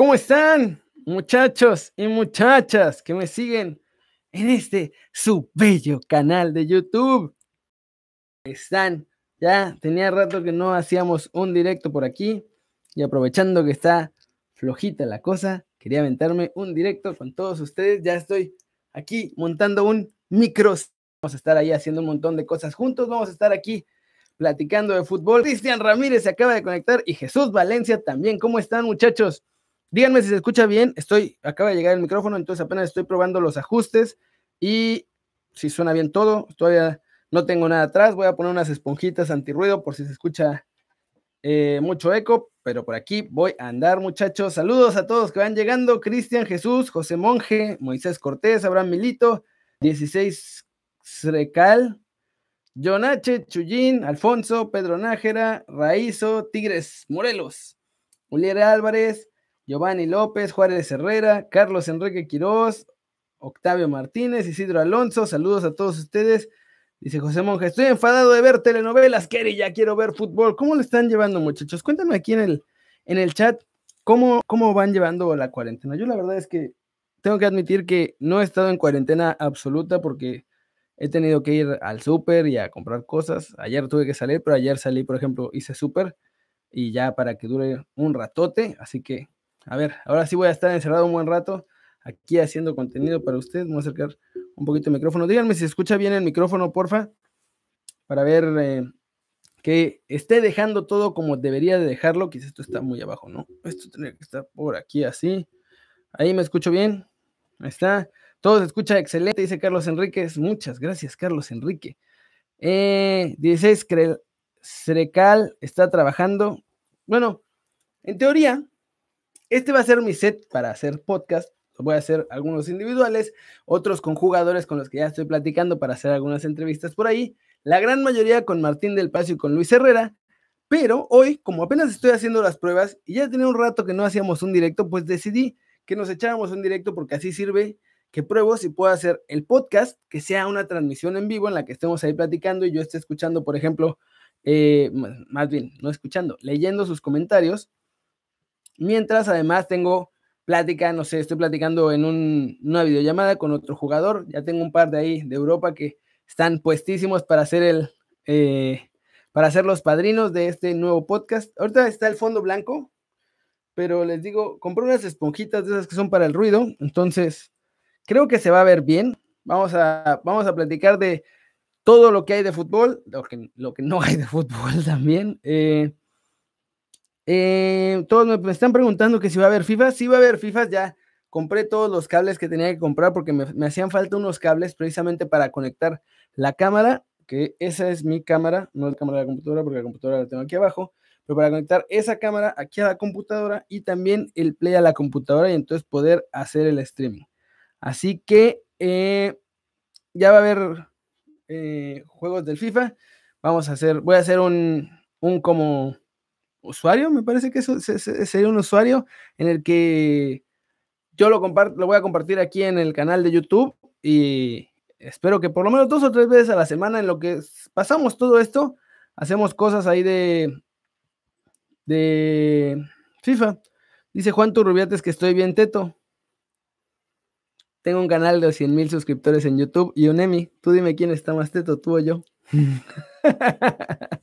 ¿Cómo están, muchachos y muchachas que me siguen en este su bello canal de YouTube? Están, ya tenía rato que no hacíamos un directo por aquí y aprovechando que está flojita la cosa, quería aventarme un directo con todos ustedes. Ya estoy aquí montando un micro. Vamos a estar ahí haciendo un montón de cosas juntos. Vamos a estar aquí platicando de fútbol. Cristian Ramírez se acaba de conectar y Jesús Valencia también. ¿Cómo están, muchachos? Díganme si se escucha bien. Estoy, acaba de llegar el micrófono, entonces apenas estoy probando los ajustes y si suena bien todo. Todavía no tengo nada atrás. Voy a poner unas esponjitas antirruido por si se escucha eh, mucho eco, pero por aquí voy a andar, muchachos. Saludos a todos que van llegando. Cristian Jesús, José Monje, Moisés Cortés, Abraham Milito, 16 Srecal, Jonache, Chuyín, Alfonso, Pedro Nájera, Raízo, Tigres Morelos, Uliera Álvarez, Giovanni López, Juárez Herrera, Carlos Enrique Quirós, Octavio Martínez, Isidro Alonso, saludos a todos ustedes. Dice José Monge, estoy enfadado de ver telenovelas, Kerry, ya quiero ver fútbol. ¿Cómo lo están llevando, muchachos? Cuéntame aquí en el, en el chat cómo, cómo van llevando la cuarentena. Yo la verdad es que tengo que admitir que no he estado en cuarentena absoluta porque he tenido que ir al súper y a comprar cosas. Ayer tuve que salir, pero ayer salí, por ejemplo, hice súper y ya para que dure un ratote. Así que a ver, ahora sí voy a estar encerrado un buen rato aquí haciendo contenido para ustedes. Voy a acercar un poquito el micrófono. Díganme si se escucha bien el micrófono, porfa, para ver eh, que esté dejando todo como debería de dejarlo. Quizás esto está muy abajo, ¿no? Esto tendría que estar por aquí así. Ahí me escucho bien. Ahí está. Todo se escucha excelente, dice Carlos Enríquez. Muchas gracias, Carlos Enrique. Eh, 16 Srecal está trabajando. Bueno, en teoría, este va a ser mi set para hacer podcast. Voy a hacer algunos individuales, otros con jugadores con los que ya estoy platicando para hacer algunas entrevistas por ahí. La gran mayoría con Martín del Pacio y con Luis Herrera. Pero hoy, como apenas estoy haciendo las pruebas y ya tenía un rato que no hacíamos un directo, pues decidí que nos echáramos un directo porque así sirve que pruebo si puedo hacer el podcast, que sea una transmisión en vivo en la que estemos ahí platicando y yo esté escuchando, por ejemplo, eh, más bien, no escuchando, leyendo sus comentarios Mientras además tengo plática, no sé, estoy platicando en una videollamada con otro jugador. Ya tengo un par de ahí de Europa que están puestísimos para hacer el, eh, para ser los padrinos de este nuevo podcast. Ahorita está el fondo blanco, pero les digo, compré unas esponjitas de esas que son para el ruido, entonces creo que se va a ver bien. Vamos a, vamos a platicar de todo lo que hay de fútbol, lo que, lo que no hay de fútbol también. Eh, eh, todos me, están preguntando que si va a haber FIFA. Sí va a haber FIFA, ya compré todos los cables que tenía que comprar porque me, hacían falta unos cables precisamente para conectar la cámara, que esa es mi cámara, no la cámara de la computadora porque la computadora la tengo aquí abajo, pero para conectar esa cámara aquí a la computadora y también el play a la computadora y entonces poder hacer el streaming. Así que eh, ya va a haber eh, juegos del FIFA. Vamos a hacer, voy a hacer un, un como usuario, me parece que eso sería un usuario en el que yo lo comparto, lo voy a compartir aquí en el canal de YouTube y espero que por lo menos dos o tres veces a la semana en lo que pasamos todo esto, hacemos cosas ahí de de FIFA. Dice Juan Turrubiates que estoy bien teto. Tengo un canal de 100 mil suscriptores en YouTube y un Emmy. Tú dime quién está más teto, tú o yo.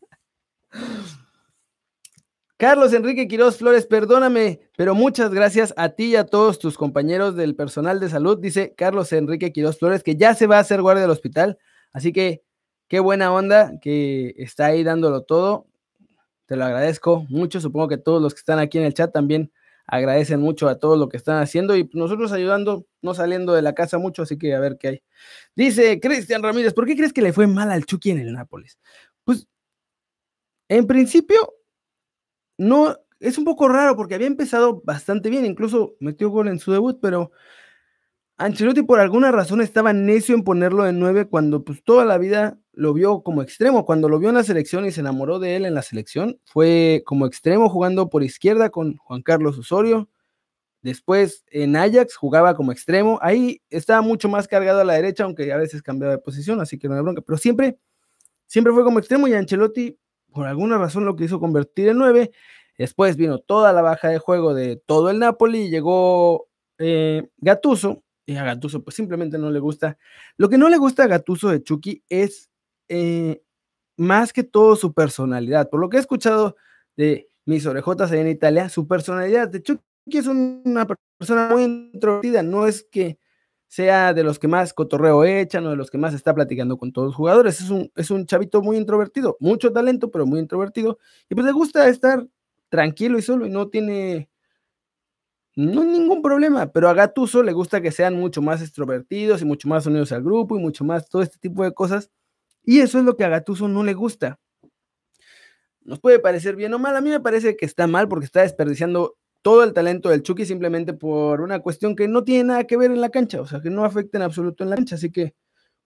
Carlos Enrique Quiroz Flores, perdóname, pero muchas gracias a ti y a todos tus compañeros del personal de salud, dice Carlos Enrique Quiroz Flores, que ya se va a hacer guardia del hospital. Así que qué buena onda que está ahí dándolo todo. Te lo agradezco mucho. Supongo que todos los que están aquí en el chat también agradecen mucho a todo lo que están haciendo y nosotros ayudando, no saliendo de la casa mucho, así que a ver qué hay. Dice Cristian Ramírez, ¿por qué crees que le fue mal al Chucky en el Nápoles? Pues en principio no, es un poco raro porque había empezado bastante bien, incluso metió gol en su debut, pero Ancelotti por alguna razón estaba necio en ponerlo de nueve cuando pues toda la vida lo vio como extremo, cuando lo vio en la selección y se enamoró de él en la selección, fue como extremo jugando por izquierda con Juan Carlos Osorio, después en Ajax jugaba como extremo, ahí estaba mucho más cargado a la derecha, aunque a veces cambiaba de posición, así que no hay bronca, pero siempre, siempre fue como extremo y Ancelotti por alguna razón lo quiso convertir en 9. Después vino toda la baja de juego de todo el Napoli y llegó eh, Gatuso. Y a Gatuso pues simplemente no le gusta. Lo que no le gusta a Gatuso de Chucky es eh, más que todo su personalidad. Por lo que he escuchado de mis orejotas allá en Italia, su personalidad de Chucky es una persona muy introvertida. No es que sea de los que más cotorreo echan o de los que más está platicando con todos los jugadores. Es un, es un chavito muy introvertido, mucho talento, pero muy introvertido. Y pues le gusta estar tranquilo y solo y no tiene no ningún problema, pero a Gatuso le gusta que sean mucho más extrovertidos y mucho más unidos al grupo y mucho más todo este tipo de cosas. Y eso es lo que a Gatuso no le gusta. Nos puede parecer bien o mal, a mí me parece que está mal porque está desperdiciando todo el talento del Chucky simplemente por una cuestión que no tiene nada que ver en la cancha, o sea, que no afecta en absoluto en la cancha. Así que,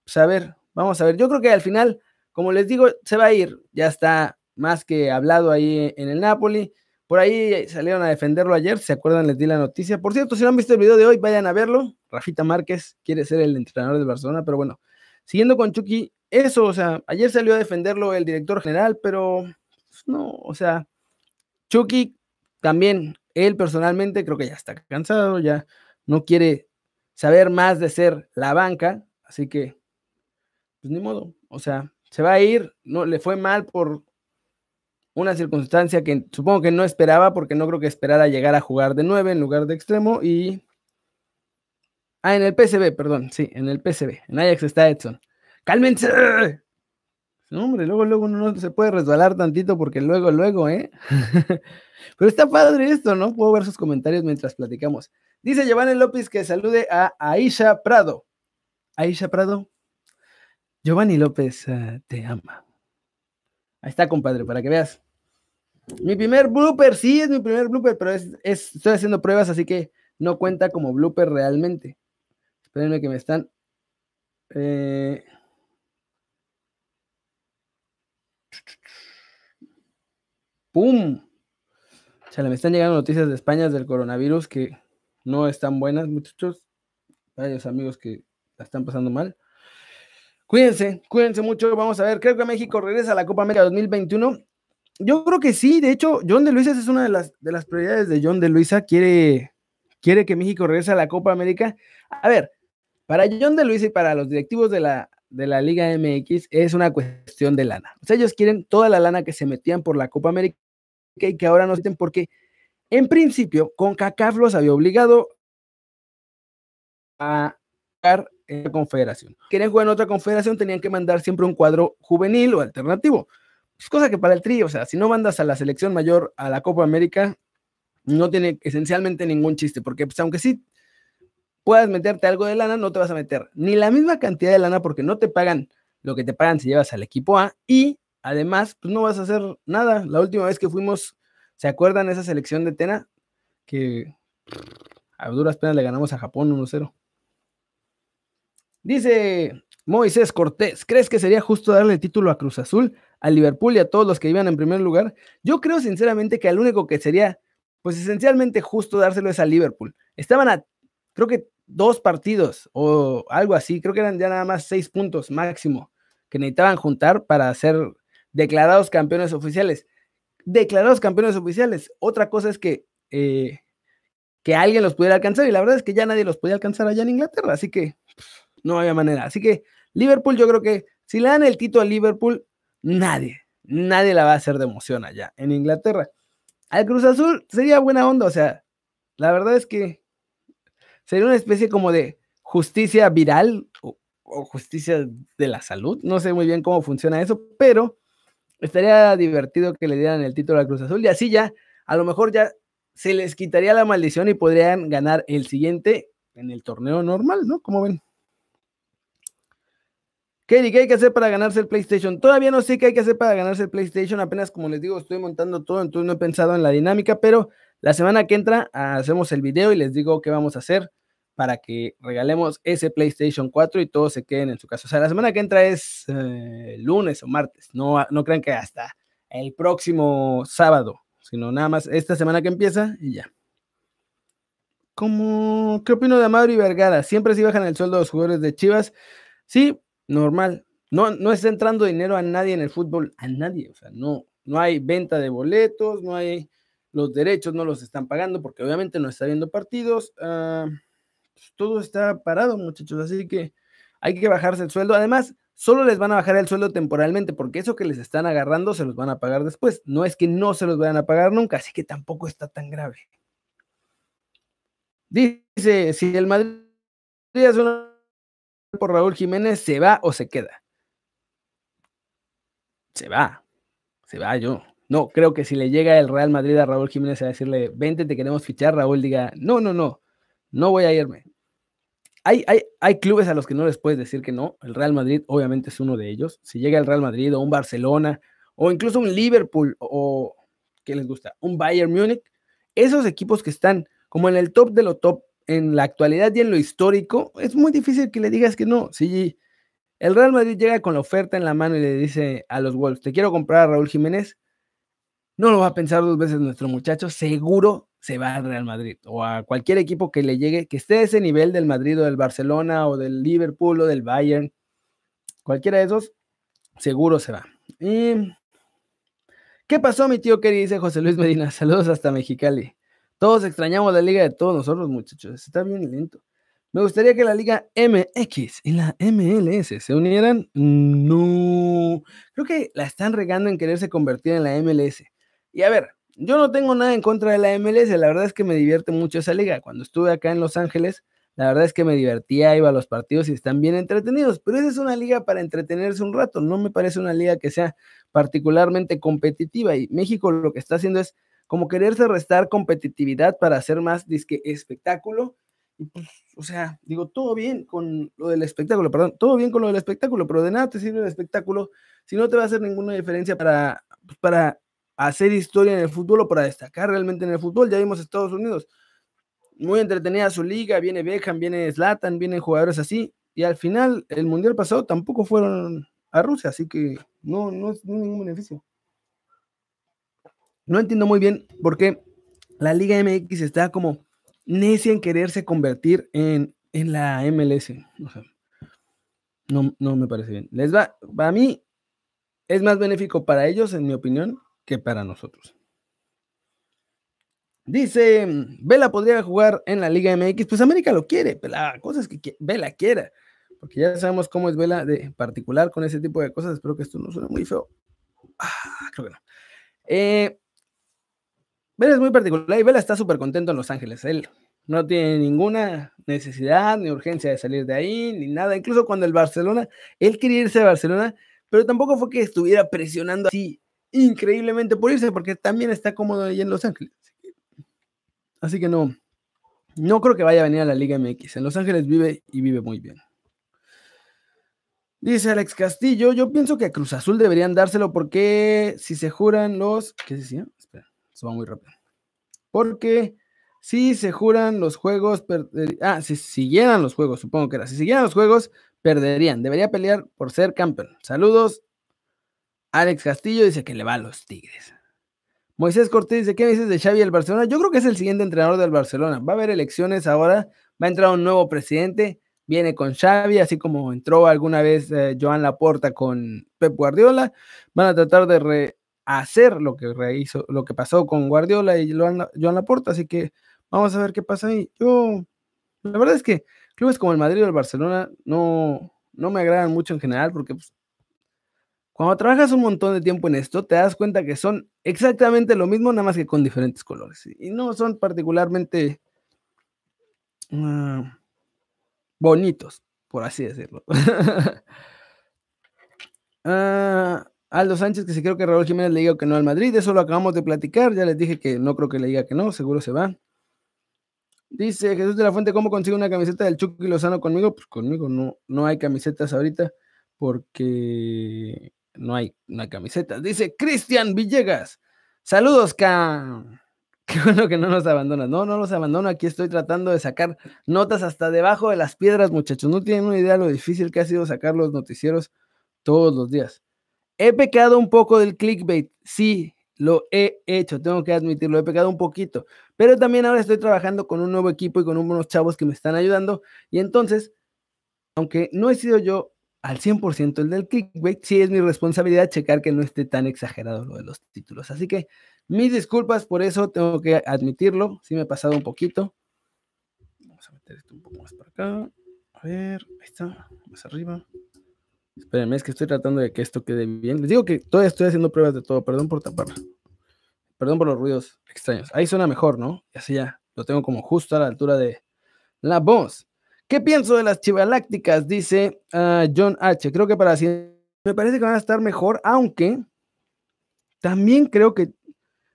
pues a ver, vamos a ver. Yo creo que al final, como les digo, se va a ir, ya está más que hablado ahí en el Napoli. Por ahí salieron a defenderlo ayer, ¿se acuerdan? Les di la noticia. Por cierto, si no han visto el video de hoy, vayan a verlo. Rafita Márquez quiere ser el entrenador de Barcelona, pero bueno, siguiendo con Chucky, eso, o sea, ayer salió a defenderlo el director general, pero pues, no, o sea, Chucky también, él personalmente creo que ya está cansado, ya no quiere saber más de ser la banca, así que, pues ni modo, o sea, se va a ir, no le fue mal por una circunstancia que supongo que no esperaba, porque no creo que esperara llegar a jugar de 9 en lugar de extremo. Y. Ah, en el PCB, perdón, sí, en el PCB. En Ajax está Edson. ¡Cálmense! No, hombre, luego, luego no se puede resbalar tantito porque luego, luego, ¿eh? Pero está padre esto, ¿no? Puedo ver sus comentarios mientras platicamos. Dice Giovanni López que salude a Aisha Prado. Aisha Prado. Giovanni López uh, te ama. Ahí está, compadre, para que veas. Mi primer blooper, sí, es mi primer blooper, pero es, estoy haciendo pruebas, así que no cuenta como blooper realmente. Espérenme que me están. Eh, ¡Pum! O sea, me están llegando noticias de España del coronavirus que no están buenas, muchachos. Varios amigos que la están pasando mal. Cuídense, cuídense mucho. Vamos a ver, creo que México regresa a la Copa América 2021. Yo creo que sí, de hecho, John de Luisa es una de las, de las prioridades de John de Luisa. Quiere, quiere que México regrese a la Copa América. A ver, para John de Luisa y para los directivos de la, de la Liga MX es una cuestión de lana. O sea, ellos quieren toda la lana que se metían por la Copa América y que ahora no sienten porque en principio con CACAF los había obligado a en la confederación. Querían jugar en otra confederación, tenían que mandar siempre un cuadro juvenil o alternativo. Es cosa que para el tri, o sea, si no mandas a la selección mayor a la Copa América, no tiene esencialmente ningún chiste, porque pues, aunque sí puedas meterte algo de lana, no te vas a meter ni la misma cantidad de lana porque no te pagan lo que te pagan si llevas al equipo A y además, pues no vas a hacer nada. La última vez que fuimos, ¿se acuerdan esa selección de Tena? Que a duras penas le ganamos a Japón 1-0. Dice Moisés Cortés, ¿crees que sería justo darle título a Cruz Azul, a Liverpool y a todos los que iban en primer lugar? Yo creo sinceramente que al único que sería, pues esencialmente justo dárselo es a Liverpool. Estaban a, creo que dos partidos o algo así, creo que eran ya nada más seis puntos máximo que necesitaban juntar para ser declarados campeones oficiales. Declarados campeones oficiales. Otra cosa es que, eh, que alguien los pudiera alcanzar y la verdad es que ya nadie los podía alcanzar allá en Inglaterra, así que no había manera. Así que Liverpool, yo creo que si le dan el título a Liverpool, nadie, nadie la va a hacer de emoción allá en Inglaterra. Al Cruz Azul sería buena onda, o sea, la verdad es que sería una especie como de justicia viral o, justicia de la salud. No sé muy bien cómo funciona eso, pero estaría divertido que le dieran el título al Cruz Azul y así ya, a lo mejor ya se les quitaría la maldición y podrían ganar el siguiente en el torneo normal, ¿no? Como ven. ¿Qué, hay que hacer para ganarse el PlayStation? Todavía no sé qué hay que hacer para ganarse el PlayStation. Apenas, como les digo, estoy montando todo, entonces no he pensado en la dinámica, pero la semana que entra hacemos el video y les digo qué vamos a hacer para que regalemos ese PlayStation 4 y todos se queden en su casa. O sea, la semana que entra es eh, lunes o martes. No, no crean que hasta el próximo sábado, sino nada más esta semana que empieza y ya. ¿Cómo, ¿Qué opino de Mauri Vergara? Siempre sí bajan el sueldo de los jugadores de Chivas. Sí, normal. No, no está entrando dinero a nadie en el fútbol, a nadie. O sea, no, no hay venta de boletos, no hay los derechos no los están pagando porque obviamente no está viendo partidos. Ah, todo está parado, muchachos, así que hay que bajarse el sueldo. Además, solo les van a bajar el sueldo temporalmente porque eso que les están agarrando se los van a pagar después. No es que no se los vayan a pagar nunca, así que tampoco está tan grave. Dice, si el Madrid es una por Raúl Jiménez, ¿se va o se queda? Se va, se va yo. No, creo que si le llega el Real Madrid a Raúl Jiménez a decirle, vente, te queremos fichar, Raúl diga, no, no, no, no voy a irme. Hay, hay, hay, clubes a los que no les puedes decir que no. El Real Madrid obviamente es uno de ellos. Si llega el Real Madrid o un Barcelona o incluso un Liverpool o, ¿qué les gusta? Un Bayern Múnich. Esos equipos que están como en el top de lo top en la actualidad y en lo histórico, es muy difícil que le digas que no. Si el Real Madrid llega con la oferta en la mano y le dice a los Wolves, te quiero comprar a Raúl Jiménez, no lo va a pensar dos veces nuestro muchacho, seguro se va al Real Madrid o a cualquier equipo que le llegue, que esté a ese nivel del Madrid o del Barcelona o del Liverpool o del Bayern, cualquiera de esos, seguro se va. Y, ¿Qué pasó, mi tío querido? Dice José Luis Medina. Saludos hasta Mexicali. Todos extrañamos la liga de todos nosotros, muchachos. Está bien lento. Me gustaría que la liga MX y la MLS se unieran. No. Creo que la están regando en quererse convertir en la MLS. Y a ver, yo no tengo nada en contra de la MLS, la verdad es que me divierte mucho esa liga. Cuando estuve acá en Los Ángeles, la verdad es que me divertía, iba a los partidos y están bien entretenidos, pero esa es una liga para entretenerse un rato, no me parece una liga que sea particularmente competitiva y México lo que está haciendo es como quererse restar competitividad para hacer más espectáculo. Pues, o sea, digo, todo bien con lo del espectáculo, perdón, todo bien con lo del espectáculo, pero de nada te sirve el espectáculo si no te va a hacer ninguna diferencia para, pues, para hacer historia en el fútbol o para destacar realmente en el fútbol. Ya vimos Estados Unidos, muy entretenida su liga, viene Beckham, viene Zlatan, vienen jugadores así, y al final el mundial pasado tampoco fueron a Rusia, así que no, no es ningún beneficio. No entiendo muy bien por qué la Liga MX está como necia en quererse convertir en, en la MLS. no, no me parece bien. Les va, para mí, es más benéfico para ellos, en mi opinión, que para nosotros. Dice, Vela podría jugar en la Liga MX, pues América lo quiere, pero la cosa es que Vela quiera, porque ya sabemos cómo es Vela de particular con ese tipo de cosas, espero que esto no suene muy feo. Ah, creo que no. Eh, Vela es muy particular y Vela está súper contento en Los Ángeles, él no tiene ninguna necesidad ni urgencia de salir de ahí, ni nada, incluso cuando el Barcelona, él quería irse a Barcelona, pero tampoco fue que estuviera presionando así increíblemente por irse, porque también está cómodo ahí en Los Ángeles. Así que no, no creo que vaya a venir a la Liga MX. En Los Ángeles vive y vive muy bien. Dice Alex Castillo, yo pienso que a Cruz Azul deberían dárselo porque si se juran los... ¿Qué decía? Espera, eso va muy rápido. Porque si se juran los juegos... Ah, si siguieran los juegos, supongo que era. Si siguieran los juegos, perderían. Debería pelear por ser campeón. Saludos, Alex Castillo dice que le va a los Tigres. Moisés Cortés dice, ¿qué dices de Xavi del Barcelona? Yo creo que es el siguiente entrenador del Barcelona. Va a haber elecciones ahora, va a entrar un nuevo presidente, viene con Xavi, así como entró alguna vez eh, Joan Laporta con Pep Guardiola. Van a tratar de rehacer lo que rehizo, lo que pasó con Guardiola y Joan, Laporta, así que vamos a ver qué pasa ahí. Yo, la verdad es que clubes como el Madrid o el Barcelona no, no me agradan mucho en general porque pues, cuando trabajas un montón de tiempo en esto, te das cuenta que son exactamente lo mismo, nada más que con diferentes colores. Y no son particularmente ah, bonitos, por así decirlo. Ah, Aldo Sánchez, que si creo que Raúl Jiménez le diga que no al Madrid, eso lo acabamos de platicar, ya les dije que no creo que le diga que no, seguro se va. Dice Jesús de la Fuente, ¿cómo consigo una camiseta del Chucky Lozano conmigo? Pues conmigo no, no hay camisetas ahorita porque no hay, una camiseta. Dice Cristian Villegas. Saludos, K. Qué bueno que no nos abandonas. No, no nos abandono. Aquí estoy tratando de sacar notas hasta debajo de las piedras, muchachos. No tienen una idea de lo difícil que ha sido sacar los noticieros todos los días. He pecado un poco del clickbait. Sí, lo he hecho, tengo que admitirlo, he pecado un poquito. Pero también ahora estoy trabajando con un nuevo equipo y con unos chavos que me están ayudando. Y entonces, aunque no he sido yo al 100% el del clickbait, sí es mi responsabilidad checar que no esté tan exagerado lo de los títulos. Así que mis disculpas por eso, tengo que admitirlo, sí me he pasado un poquito. Vamos a meter esto un poco más para acá. A ver, ahí está, más arriba. Espérenme, es que estoy tratando de que esto quede bien. Les digo que todavía estoy haciendo pruebas de todo, perdón por tapar. Perdón por los ruidos extraños. Ahí suena mejor, ¿no? Y así ya, lo tengo como justo a la altura de la voz. ¿Qué pienso de las chivalácticas? Dice ah, John H. Creo que para me parece que van a estar mejor, aunque también creo que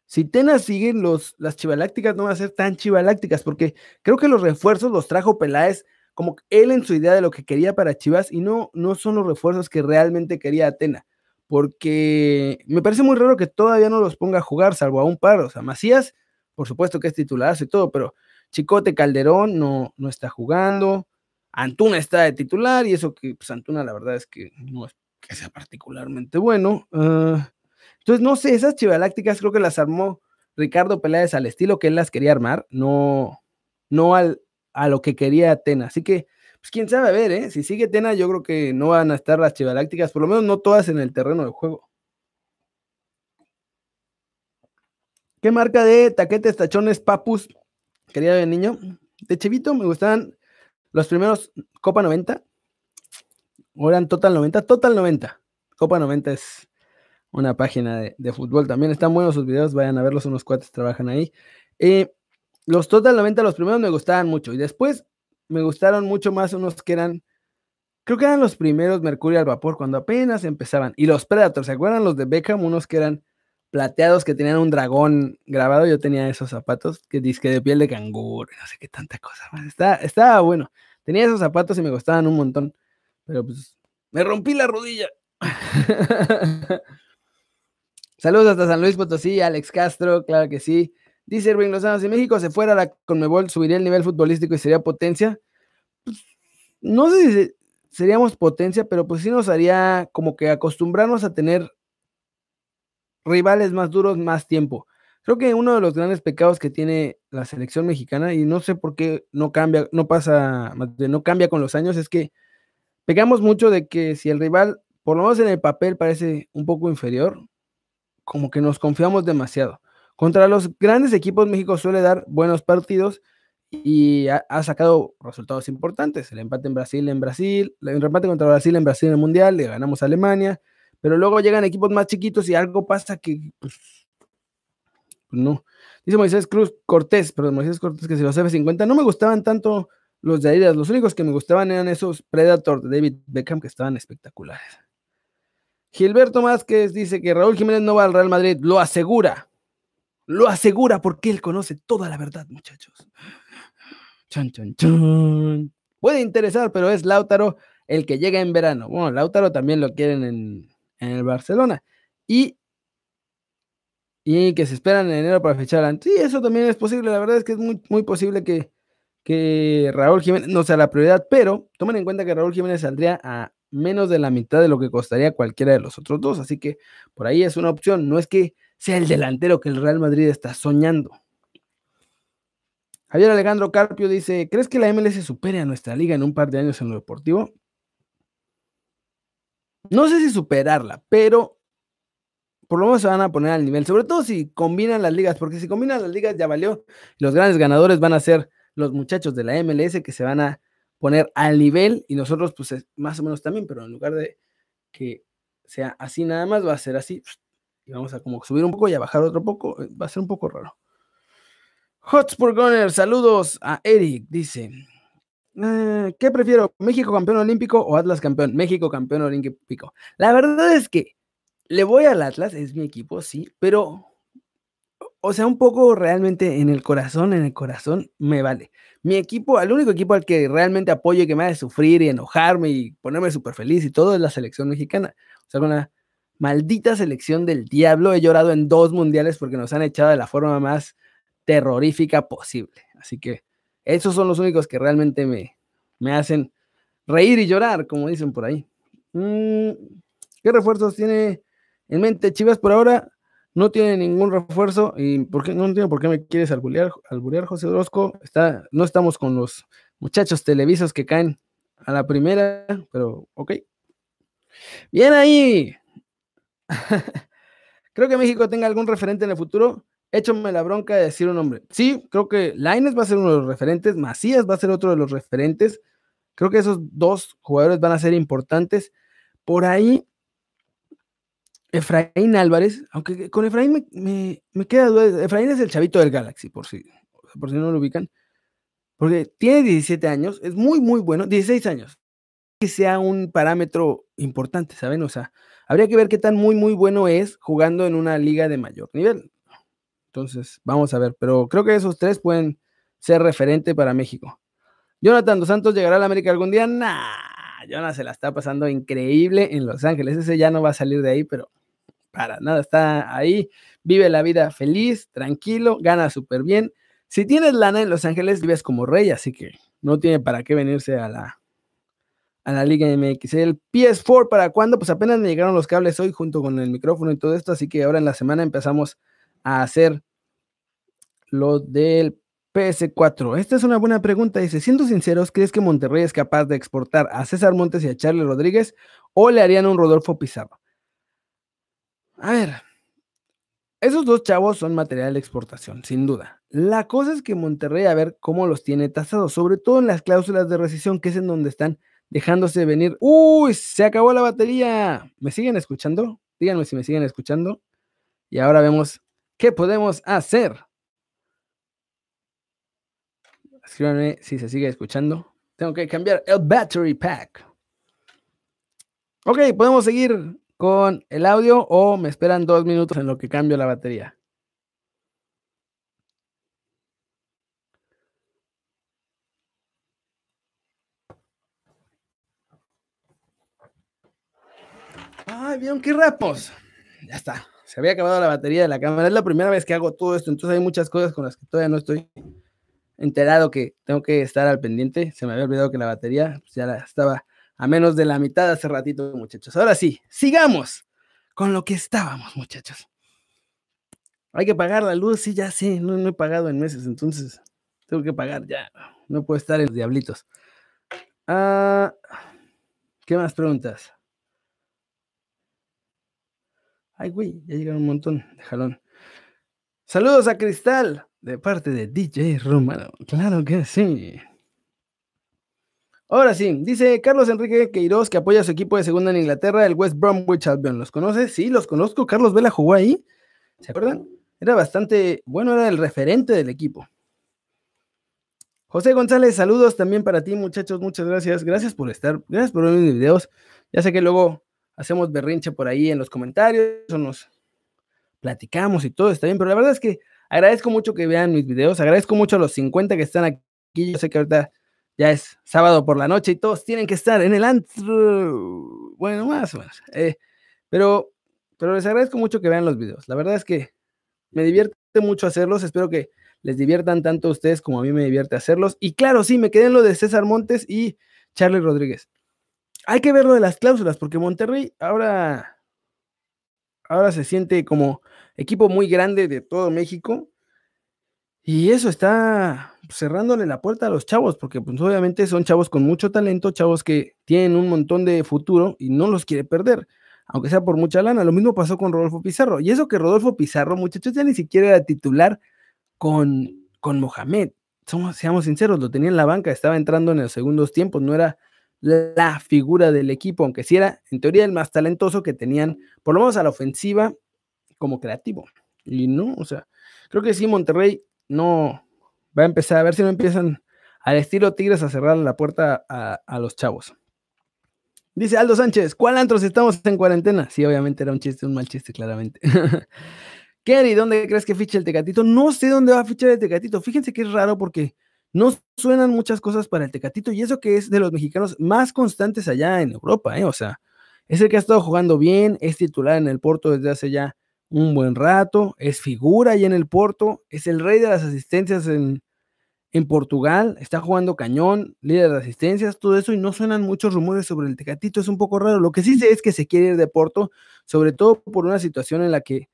si Tena sigue los, las chivalácticas no van a ser tan chivalácticas, porque creo que los refuerzos los trajo Peláez como él en su idea de lo que quería para Chivas y no, no son los refuerzos que realmente quería Atena, porque me parece muy raro que todavía no los ponga a jugar, salvo a un par, o sea, Macías, por supuesto que es titular y todo, pero Chicote Calderón no, no está jugando. Antuna está de titular y eso que pues, Antuna la verdad es que no es que sea particularmente bueno. Ah, entonces, no sé, esas chivalácticas creo que las armó Ricardo Peláez al estilo que él las quería armar, no, no al, a lo que quería Atena. Así que, pues quién sabe, a ver, ¿eh? si sigue Atena, yo creo que no van a estar las chivalácticas, por lo menos no todas en el terreno de juego. ¿Qué marca de taquetes, tachones, papus quería de niño. De chivito me gustaban los primeros Copa 90. O eran Total 90. Total 90. Copa 90 es una página de, fútbol también. Están buenos sus videos. Vayan a verlos. Unos cuates trabajan ahí. Eh, los Total 90, los primeros me gustaban mucho. Y después me gustaron mucho más unos que eran. Creo que eran los primeros Mercurio al vapor cuando apenas empezaban. Y los Predators, ¿se acuerdan los de Beckham? Unos que eran plateados que tenían un dragón grabado. Yo tenía esos zapatos que disque de piel de canguro, no sé qué tanta cosa más. Estaba, estaba bueno. Tenía esos zapatos y me costaban un montón. Pero pues me rompí la rodilla. Saludos hasta San Luis Potosí, Alex Castro, claro que sí. Dice Erwin Lozano, si México se fuera a la Conmebol, ¿subiría el nivel futbolístico y sería potencia? Pues, no sé si seríamos potencia, pero pues sí nos haría como que acostumbrarnos a tener rivales más duros más tiempo. Creo que uno de los grandes pecados que tiene la selección mexicana, y no sé por qué no cambia, no pasa, no cambia con los años, es que pegamos mucho de que si el rival, por lo menos en el papel, parece un poco inferior, como que nos confiamos demasiado. Contra los grandes equipos, México suele dar buenos partidos y ha, ha, sacado resultados importantes. El empate en Brasil, en Brasil, el empate contra Brasil en Brasil en el Mundial, le ganamos a Alemania, pero luego llegan equipos más chiquitos y algo pasa que, pues, pues no. Dice Moisés Cruz Cortés, pero Moisés Cortés que si los F50 no me gustaban tanto los de Adidas, los únicos que me gustaban eran esos Predator de David Beckham que estaban espectaculares. Gilberto Másquez dice que Raúl Jiménez no va al Real Madrid, lo asegura. Lo asegura porque él conoce toda la verdad, muchachos. Chan, chan, chan. Puede interesar, pero es Lautaro el que llega en verano. Bueno, Lautaro también lo quieren en, en el Barcelona. Y, y que se esperan en enero para fichar. Sí, eso también es posible. La verdad es que es muy, muy posible que, que Raúl Jiménez no sea la prioridad, pero tomen en cuenta que Raúl Jiménez saldría a menos de la mitad de lo que costaría cualquiera de los otros dos. Así que por ahí es una opción. No es que sea el delantero que el Real Madrid está soñando. Javier Alejandro Carpio dice: ¿Crees que la MLS supere a nuestra liga en un par de años en lo deportivo? No sé si superarla, pero por lo menos se van a poner al nivel, sobre todo si combinan las ligas, porque si combinan las ligas ya valió. Los grandes ganadores van a ser los muchachos de la MLS que se van a poner al nivel y nosotros pues más o menos también, pero en lugar de que sea así nada más, va a ser así. Y vamos a como subir un poco y a bajar otro poco, eh, va a ser un poco raro. Hotspur Gunner, saludos a Eric, dice. Eh, ¿Qué prefiero? ¿México campeón olímpico o Atlas campeón? México campeón olímpico. La verdad es que le voy al Atlas, es mi equipo, sí, pero, o sea, un poco realmente en el corazón, en el corazón, me vale. Mi equipo, el único equipo al que realmente apoyo y que me hace sufrir y enojarme y ponerme súper feliz y todo es la selección mexicana. O sea, con la maldita selección del diablo he llorado en dos mundiales porque nos han echado de la forma más terrorífica posible. Así que esos son los únicos que realmente me, me hacen reír y llorar, como dicen por ahí. Mm, ¿Qué refuerzos tiene en mente Chivas por ahora? No tiene ningún refuerzo y ¿por qué? no entiendo por qué me quieres alburear, José Orozco. Está, no estamos con los muchachos televisos que caen a la primera, pero ok. Bien ahí. creo que México tenga algún referente en el futuro. Échame la bronca de decir un nombre. Sí, creo que Laines va a ser uno de los referentes, Macías va a ser otro de los referentes. Creo que esos dos jugadores van a ser importantes. Por ahí, Efraín Álvarez, aunque con Efraín me, queda duda. Efraín es el chavito del Galaxy, por si, por si no lo ubican. Porque tiene 17 años, es muy, muy bueno, 16 años. Que sea un parámetro importante, ¿saben? O sea, habría que ver qué tan muy, muy bueno es jugando en una liga de mayor nivel. Entonces, vamos a ver, pero creo que esos tres pueden ser referente para México. Jonathan Dos Santos llegará a la América algún día. Nah, Jonathan se la está pasando increíble en Los Ángeles. Ese ya no va a salir de ahí, pero para nada, está ahí, vive la vida feliz, tranquilo, gana súper bien. Si tienes lana en Los Ángeles, vives como rey, así que no tiene para qué venirse a la, a la Liga MX. El PS4, ¿para cuándo? Pues apenas me llegaron los cables hoy junto con el micrófono y todo esto, así que ahora en la semana empezamos a hacer lo del PS4. Esta es una buena pregunta. Dice, siendo sinceros, ¿crees que Monterrey es capaz de exportar a César Montes y a Charlie Rodríguez o le harían un Rodolfo Pizarro? A ver, esos dos chavos son material de exportación, sin duda. La cosa es que Monterrey, a ver cómo los tiene tasados, sobre todo en las cláusulas de rescisión, que es en donde están dejándose venir. ¡Uy! Se acabó la batería. ¿Me siguen escuchando? Díganme si me siguen escuchando. Y ahora vemos qué podemos hacer. Escríbanme si se sigue escuchando. Tengo que cambiar el battery pack. Ok, podemos seguir con el audio o me esperan dos minutos en lo que cambio la batería. Ay, ¿vieron qué rapos? Ya está. Se había acabado la batería de la cámara. Es la primera vez que hago todo esto, entonces hay muchas cosas con las que todavía no estoy enterado que tengo que estar al pendiente. Se me había olvidado que la batería pues, ya estaba a menos de la mitad hace ratito, muchachos. Ahora sí, sigamos con lo que estábamos, muchachos. Hay que pagar la luz, sí, ya sí, no, he pagado en meses, entonces tengo que pagar ya. No puedo estar en los diablitos. Ah, ¿Qué más preguntas? Ay, güey, ya llegaron un montón de jalón. Saludos a Cristal de parte de DJ Romano. Claro que sí. Ahora sí, dice Carlos Enrique Queiroz que apoya a su equipo de segunda en Inglaterra, el West Bromwich Albion. ¿Los conoces? Sí, los conozco. Carlos Vela jugó ahí. ¿Se acuerdan? Era bastante, bueno, era el referente del equipo. José González, saludos también para ti, muchachos. Muchas gracias. Gracias por estar, gracias por ver mis videos. Ya sé que luego hacemos berrinche por ahí en los comentarios o nos platicamos y todo está bien, pero la verdad es que agradezco mucho que vean mis videos. Agradezco mucho a los 50 que están aquí. Yo sé que ahorita ya es sábado por la noche y todos tienen que estar en el antro. Bueno, más o menos. Eh, pero, pero les agradezco mucho que vean los videos. La verdad es que me divierte mucho hacerlos. Espero que les diviertan tanto a ustedes como a mí me divierte hacerlos. Y claro, sí, me quedé en lo de César Montes y Charlie Rodríguez. Hay que ver lo de las cláusulas, porque Monterrey ahora, ahora se siente como equipo muy grande de todo México. Y eso está cerrándole la puerta a los chavos, porque pues obviamente son chavos con mucho talento, chavos que tienen un montón de futuro y no los quiere perder, aunque sea por mucha lana. Lo mismo pasó con Rodolfo Pizarro. Y eso que Rodolfo Pizarro, muchachos, ya ni siquiera era titular con, con Mohamed. Somos, seamos sinceros, lo tenía en la banca, estaba entrando en los segundos tiempos, no era la figura del equipo, aunque sí era en teoría el más talentoso que tenían, por lo menos a la ofensiva, como creativo. Y no, o sea, creo que sí, Monterrey no, va a empezar, a ver si no empiezan al estilo Tigres a cerrar la puerta a, los chavos. Dice Aldo Sánchez, ¿cuál antro si estamos en cuarentena? Sí, obviamente era un chiste, un mal chiste, claramente. Kerry, ¿dónde crees que fiche el Tecatito? No sé dónde va a fichar el Tecatito. Fíjense que es raro porque no suenan muchas cosas para el Tecatito y eso que es de los mexicanos más constantes allá en Europa, ¿eh? O sea, es el que ha estado jugando bien, es titular en el Porto desde hace ya un buen rato, es figura ahí en el Porto, es el rey de las asistencias en, en Portugal, está jugando cañón, líder de asistencias, todo eso, y no suenan muchos rumores sobre el Tecatito, es un poco raro. Lo que sí sé es que se quiere ir de Porto, sobre todo por una situación en la que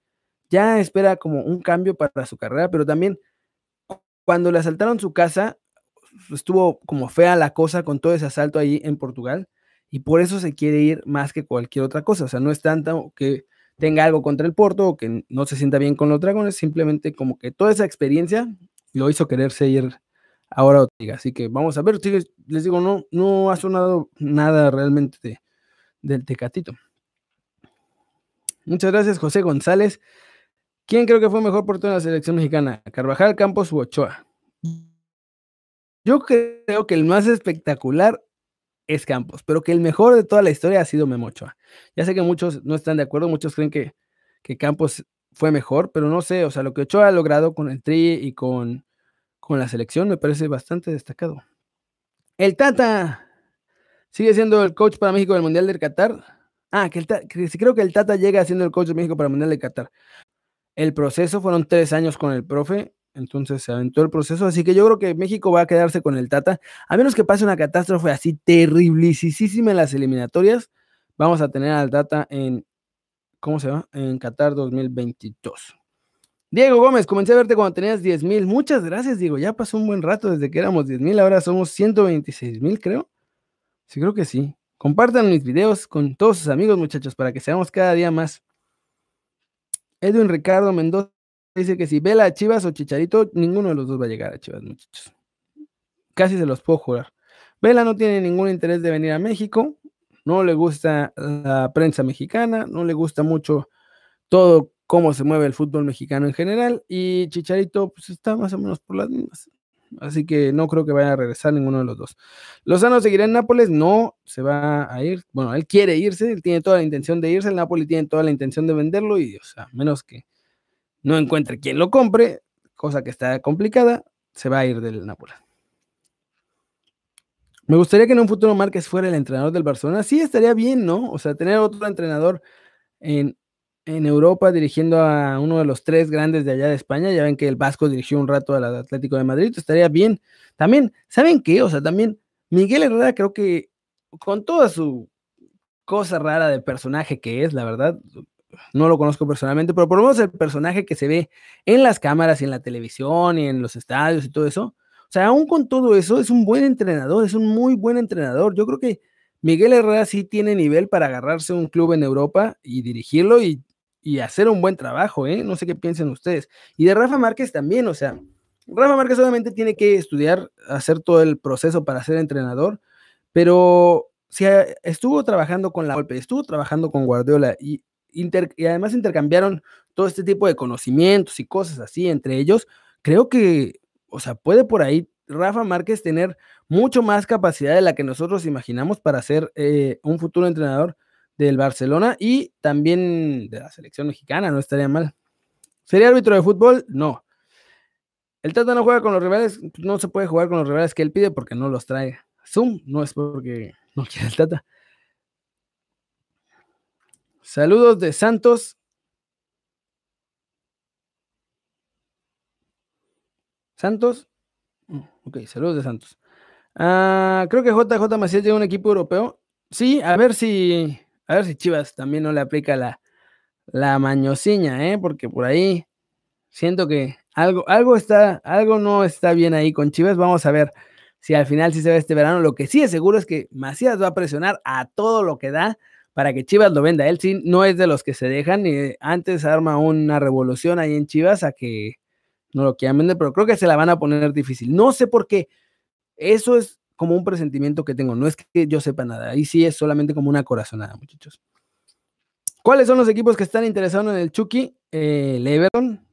ya espera como un cambio para su carrera, pero también cuando le asaltaron su casa, estuvo como fea la cosa con todo ese asalto ahí en Portugal, y por eso se quiere ir más que cualquier otra cosa. O sea, no es tanto que tenga algo contra el Porto o que no se sienta bien con los dragones, simplemente como que toda esa experiencia lo hizo quererse ir ahora a Otiga. Así que vamos a ver, les digo, no, no ha sonado nada realmente del Tecatito. Muchas gracias, José González. ¿Quién creo que fue mejor portero en la selección mexicana? ¿Carvajal, Campos u Ochoa? Yo creo que el más espectacular es Campos, pero que el mejor de toda la historia ha sido Memochoa. Ya sé que muchos no están de acuerdo, muchos creen que, que Campos fue mejor, pero no sé, o sea, lo que Ochoa ha logrado con el Tri y con, con la selección me parece bastante destacado. El Tata sigue siendo el coach para México del Mundial del Qatar. Ah, que, el creo que el Tata llega siendo el coach de México para el Mundial del Qatar. El proceso fueron tres años con el profe entonces se aventó el proceso. Así que yo creo que México va a quedarse con el Tata. A menos que pase una catástrofe así terriblisísima en las eliminatorias, vamos a tener al Tata en, ¿cómo se llama? En Qatar 2022. Diego Gómez, comencé a verte cuando tenías 10 mil. Muchas gracias, Diego. Ya pasó un buen rato desde que éramos 10 mil. Ahora somos 126 mil, creo. Sí, creo que sí. Compartan mis videos con todos sus amigos, muchachos, para que seamos cada día más. Edwin Ricardo Mendoza dice que si Vela Chivas o Chicharito, ninguno de los dos va a llegar a Chivas, muchachos. Casi se los puedo jurar. Vela no tiene ningún interés de venir a México, no le gusta la prensa mexicana, no le gusta mucho todo cómo se mueve el fútbol mexicano en general y Chicharito pues está más o menos por las mismas. Así que no creo que vaya a regresar ninguno de los dos. Lozano seguirá en Nápoles, no se va a ir. Bueno, él quiere irse, él tiene toda la intención de irse, el Nápoles tiene toda la intención de venderlo y, o sea, menos que no encuentre quien lo compre, cosa que está complicada, se va a ir del Nápoles. Me gustaría que en un futuro Márquez fuera el entrenador del Barcelona. Sí, estaría bien, ¿no? O sea, tener otro entrenador en, Europa dirigiendo a uno de los tres grandes de allá de España. Ya ven que el Vasco dirigió un rato al Atlético de Madrid. Estaría bien. También, ¿saben qué? O sea, también Miguel Herrera creo que con toda su cosa rara de personaje que es, la verdad, no lo conozco personalmente, pero por lo menos el personaje que se ve en las cámaras y en la televisión y en los estadios y todo eso, o sea, aún con todo eso, es un buen entrenador, es un muy buen entrenador. Yo creo que Miguel Herrera sí tiene nivel para agarrarse un club en Europa y dirigirlo y, hacer un buen trabajo, ¿eh? No sé qué piensen ustedes. Y de Rafa Márquez también, o sea, Rafa Márquez obviamente tiene que estudiar, hacer todo el proceso para ser entrenador, pero si estuvo trabajando con la golpe, estuvo trabajando con Guardiola y y además intercambiaron todo este tipo de conocimientos y cosas así entre ellos, creo que, o sea, puede por ahí Rafa Márquez tener mucho más capacidad de la que nosotros imaginamos para ser eh, un futuro entrenador del Barcelona y también de la selección mexicana, no estaría mal. ¿Sería árbitro de fútbol? No. El Tata no juega con los rivales, no se puede jugar con los rivales que él pide porque no los trae. Zoom no es porque no quiere el Tata. Saludos de Santos. Santos. Mm, ok, saludos de Santos. Ah, creo que JJ Macías llega un equipo europeo. Sí, a ver si. A ver si Chivas también no le aplica la, la mañosiña, ¿eh? Porque por ahí siento que algo, algo está, algo no está bien ahí con Chivas. Vamos a ver si al final sí se ve este verano. Lo que sí es seguro es que Macías va a presionar a todo lo que da para que Chivas lo venda. Él sí no es de los que se dejan y antes arma una revolución ahí en Chivas a que no lo quieran vender, pero creo que se la van a poner difícil. No sé por qué. Eso es como un presentimiento que tengo. No es que yo sepa nada. Ahí sí es solamente como una corazonada, muchachos. ¿Cuáles son los equipos que están interesados en el Chucky? Eh, el Everton,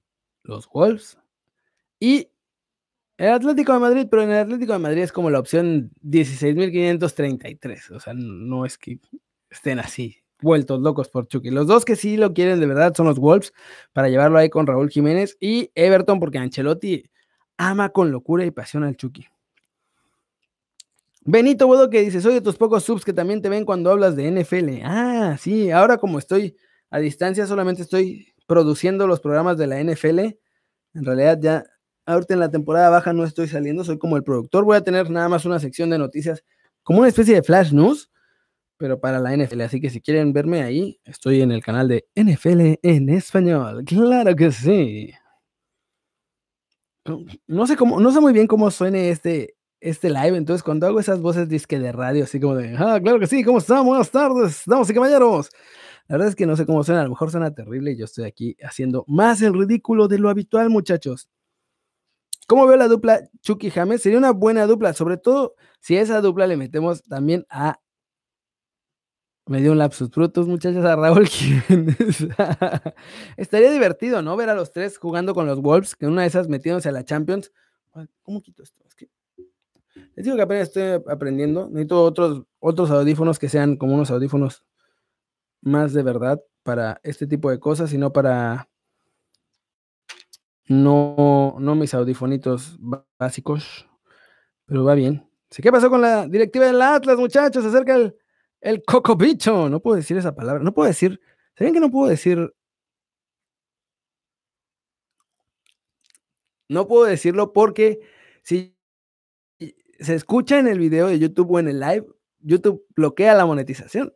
los Wolves y el Atlético de Madrid, pero en el Atlético de Madrid es como la opción 16.533. O sea, no es que estén así, vueltos locos por Chucky. Los dos que sí lo quieren de verdad son los Wolves, para llevarlo ahí con Raúl Jiménez, y Everton, porque Ancelotti ama con locura y pasión al Chucky. Benito Bodo que dice, soy de tus pocos subs que también te ven cuando hablas de NFL. Ah, sí, ahora como estoy a distancia, solamente estoy produciendo los programas de la NFL. En realidad ya, ahorita en la temporada baja no estoy saliendo, soy como el productor. Voy a tener nada más una sección de noticias, como una especie de flash news, pero para la NFL. Así que si quieren verme ahí, estoy en el canal de NFL en español. Claro que sí. No sé cómo, no sé muy bien cómo suene este, este live, entonces cuando hago esas voces disque de radio, así como de, ah, claro que sí, ¿cómo están? Buenas tardes, damas y caballeros. La verdad es que no sé cómo suena, a lo mejor suena terrible y yo estoy aquí haciendo más el ridículo de lo habitual, muchachos. ¿Cómo veo la dupla Chucky James? Sería una buena dupla, sobre todo si a esa dupla le metemos también a. Me dio un lapsus frutos, muchachos, a Raúl Jiménez. Estaría divertido, ¿no? Ver a los tres jugando con los Wolves, que en una de esas metiéndose a la Champions. ¿Cómo quito esto? Es que les digo que apenas estoy aprendiendo. Necesito otros, otros audífonos que sean como unos audífonos más de verdad para este tipo de cosas y no para no, no mis audifonitos básicos, pero va bien. ¿Qué pasó con la directiva del Atlas, muchachos? Acerca el, el coco bicho. No puedo decir esa palabra. No puedo decir. ¿Saben que no puedo decir? No puedo decirlo porque si se escucha en el video de YouTube o en el live, YouTube bloquea la monetización.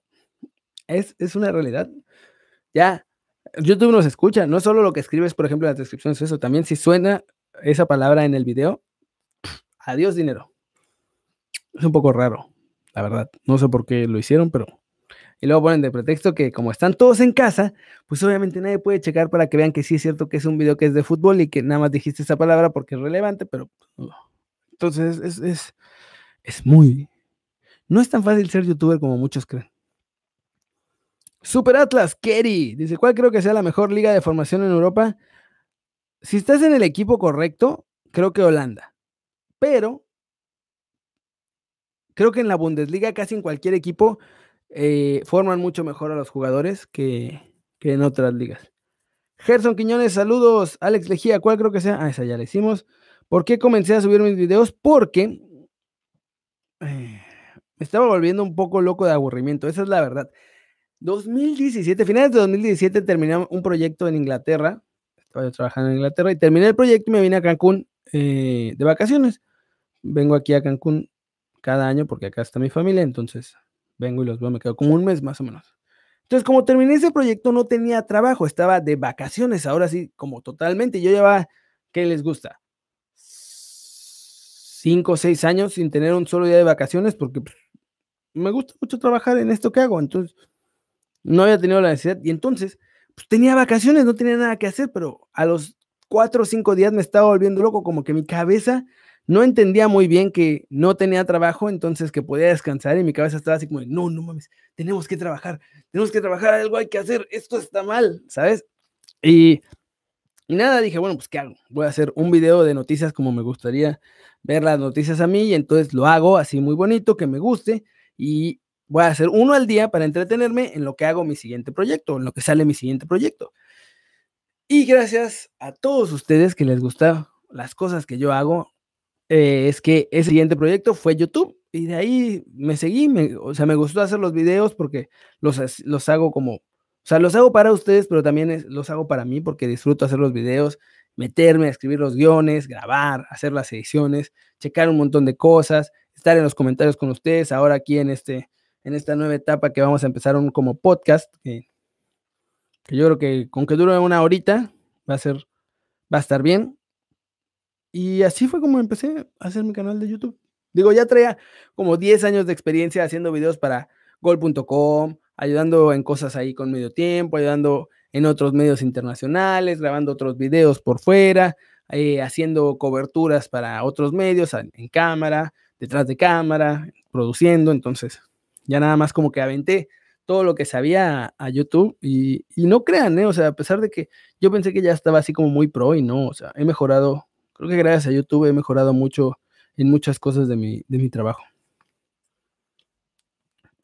Es, es una realidad. Ya, YouTube nos escucha, no solo lo que escribes, por ejemplo, en las descripciones, eso, también si suena esa palabra en el video, adiós dinero. Es un poco raro, la verdad. No sé por qué lo hicieron, pero... Y luego ponen de pretexto que como están todos en casa, pues obviamente nadie puede checar para que vean que sí es cierto que es un video que es de fútbol y que nada más dijiste esa palabra porque es relevante, pero... Entonces es, es, es muy... No es tan fácil ser youtuber como muchos creen. Super Atlas, Kerry. Dice, ¿cuál creo que sea la mejor liga de formación en Europa? Si estás en el equipo correcto, creo que Holanda. Pero creo que en la Bundesliga, casi en cualquier equipo, eh, forman mucho mejor a los jugadores que, en otras ligas. Gerson Quiñones, saludos. Alex Lejía, ¿cuál creo que sea? Ah, esa ya la hicimos. ¿Por qué comencé a subir mis videos? Porque eh, me estaba volviendo un poco loco de aburrimiento. Esa es la verdad. 2017, finales de 2017 terminé un proyecto en Inglaterra. Estaba yo trabajando en Inglaterra y terminé el proyecto y me vine a Cancún eh, de vacaciones. Vengo aquí a Cancún cada año porque acá está mi familia, entonces vengo y los veo, me quedo como un mes más o menos. Entonces, como terminé ese proyecto, no tenía trabajo, estaba de vacaciones, ahora sí, como totalmente. Yo llevaba, ¿qué les gusta? Cinco o seis años sin tener un solo día de vacaciones porque pues, me gusta mucho trabajar en esto que hago. Entonces, no había tenido la necesidad y entonces pues, tenía vacaciones, no tenía nada que hacer, pero a los cuatro o cinco días me estaba volviendo loco, como que mi cabeza no entendía muy bien que no tenía trabajo, entonces que podía descansar y mi cabeza estaba así como, de, no, no mames, tenemos que trabajar, tenemos que trabajar, algo hay que hacer, esto está mal, ¿sabes? Y, y nada, dije, bueno, pues ¿qué hago? Voy a hacer un video de noticias como me gustaría ver las noticias a mí y entonces lo hago así muy bonito, que me guste y voy a hacer uno al día para entretenerme en lo que hago mi siguiente proyecto, en lo que sale mi siguiente proyecto. Y gracias a todos ustedes que les gustan las cosas que yo hago, eh, es que ese siguiente proyecto fue YouTube y de ahí me seguí, o sea, me gustó hacer los videos porque los, los hago como, o sea, los hago para ustedes, pero también los hago para mí porque disfruto hacer los videos, meterme a escribir los guiones, grabar, hacer las ediciones, checar un montón de cosas, estar en los comentarios con ustedes, ahora aquí en este, en esta nueva etapa que vamos a empezar un, como podcast, que, yo creo que con que dure una horita va a ser, va a estar bien. Y así fue como empecé a hacer mi canal de YouTube. Digo, ya traía como 10 años de experiencia haciendo videos para gol.com, ayudando en cosas ahí con medio tiempo, ayudando en otros medios internacionales, grabando otros videos por fuera, eh, haciendo coberturas para otros medios en cámara, detrás de cámara, produciendo. Entonces, ya nada más como que aventé todo lo que sabía a, YouTube y, no crean, ¿eh? o sea, a pesar de que yo pensé que ya estaba así como muy pro y no, o sea, he mejorado, creo que gracias a YouTube he mejorado mucho en muchas cosas de mi, de mi trabajo.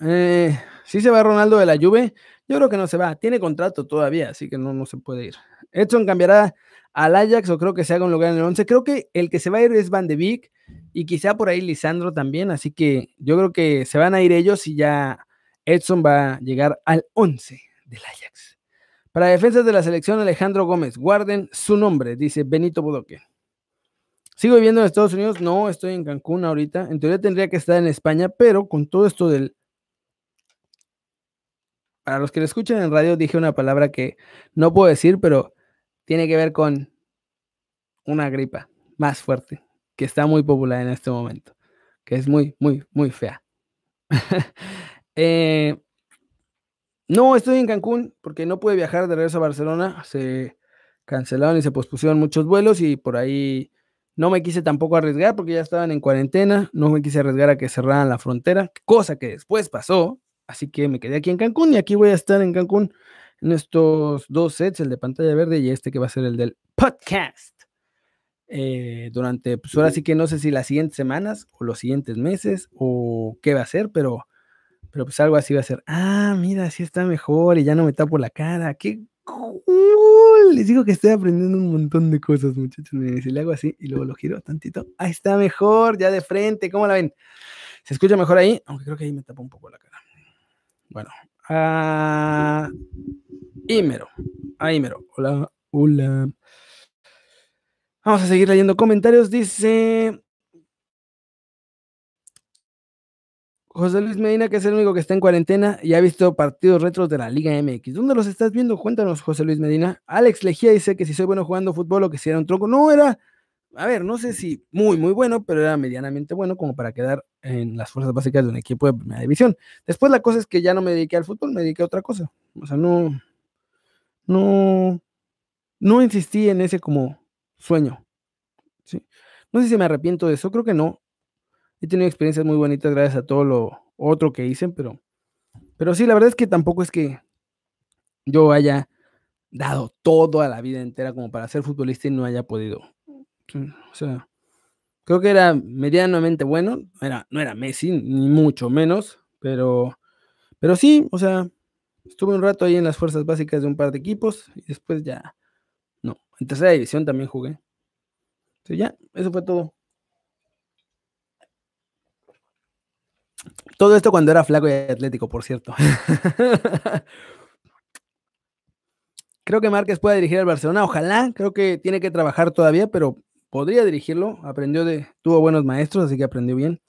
Eh, si se va Ronaldo de la Juve, yo creo que no se va, tiene contrato todavía, así que no, no se puede ir. Edson cambiará al Ajax o creo que se haga un lugar en el 11. Creo que el que se va a ir es Van de Beek y quizá por ahí Lisandro también, así que yo creo que se van a ir ellos y ya Edson va a llegar al 11 del Ajax. Para defensas de la selección, Alejandro Gómez, guarden su nombre, dice Benito Bodoque. ¿Sigo viviendo en Estados Unidos? No, estoy en Cancún ahorita. En teoría tendría que estar en España, pero con todo esto del... Para los que lo escuchan en radio, dije una palabra que no puedo decir, pero tiene que ver con una gripa más fuerte que está muy popular en este momento. que es muy, muy, muy fea. Eh, no, estoy en Cancún porque no pude viajar de regreso a Barcelona. Se cancelaron y se pospusieron muchos vuelos y por ahí no me quise tampoco arriesgar porque ya estaban en cuarentena. No me quise arriesgar a que cerraran la frontera, cosa que después pasó. Así que me quedé aquí en Cancún y aquí voy a estar en Cancún en estos dos sets, el de pantalla verde y este que va a ser el del podcast. Eh, durante, pues ahora sí que no sé si las siguientes semanas o los siguientes meses o qué va a ser, pero, pero pues algo así va a ser. Ah, mira, así está mejor y ya no me tapo la cara. Qué Les digo que estoy aprendiendo un montón de cosas, muchachos. Si le hago así y luego lo giro tantito, ahí está mejor, ya de frente. ¿Cómo la ven? ¿Se escucha mejor ahí? Aunque creo que ahí me tapo un poco la cara. Bueno, ah, Ímero. A Ímero. Hola, hola. Vamos a seguir leyendo comentarios. Dice José Luis Medina, que es el único que está en cuarentena y ha visto partidos retros de la Liga MX. ¿Dónde los estás viendo? Cuéntanos, José Luis Medina. Alex Lejía dice que si soy bueno jugando fútbol o que si era un tronco. No, era, a ver, no sé si muy, muy bueno, pero era medianamente bueno como para quedar en las fuerzas básicas de un equipo de primera división. Después la cosa es que ya no me dediqué al fútbol, me dediqué a otra cosa. O sea, no, no, no insistí en ese como sueño. ¿sí? No sé si me arrepiento de eso, creo que no. He tenido experiencias muy bonitas gracias a todo lo otro que hice, pero, pero sí, la verdad es que tampoco es que yo haya dado todo a la vida entera como para ser futbolista y no haya podido. O sea, creo que era medianamente bueno, no era, no era Messi, ni mucho menos, pero, pero sí, o sea, Estuve un rato ahí en las fuerzas básicas de un par de equipos y después ya, no, en tercera división también jugué. Ya, eso fue todo. Todo esto cuando era flaco y atlético, por cierto. creo que Márquez puede dirigir al Barcelona, ojalá, creo que tiene que trabajar todavía, pero podría dirigirlo, aprendió de, tuvo buenos maestros, así que aprendió bien.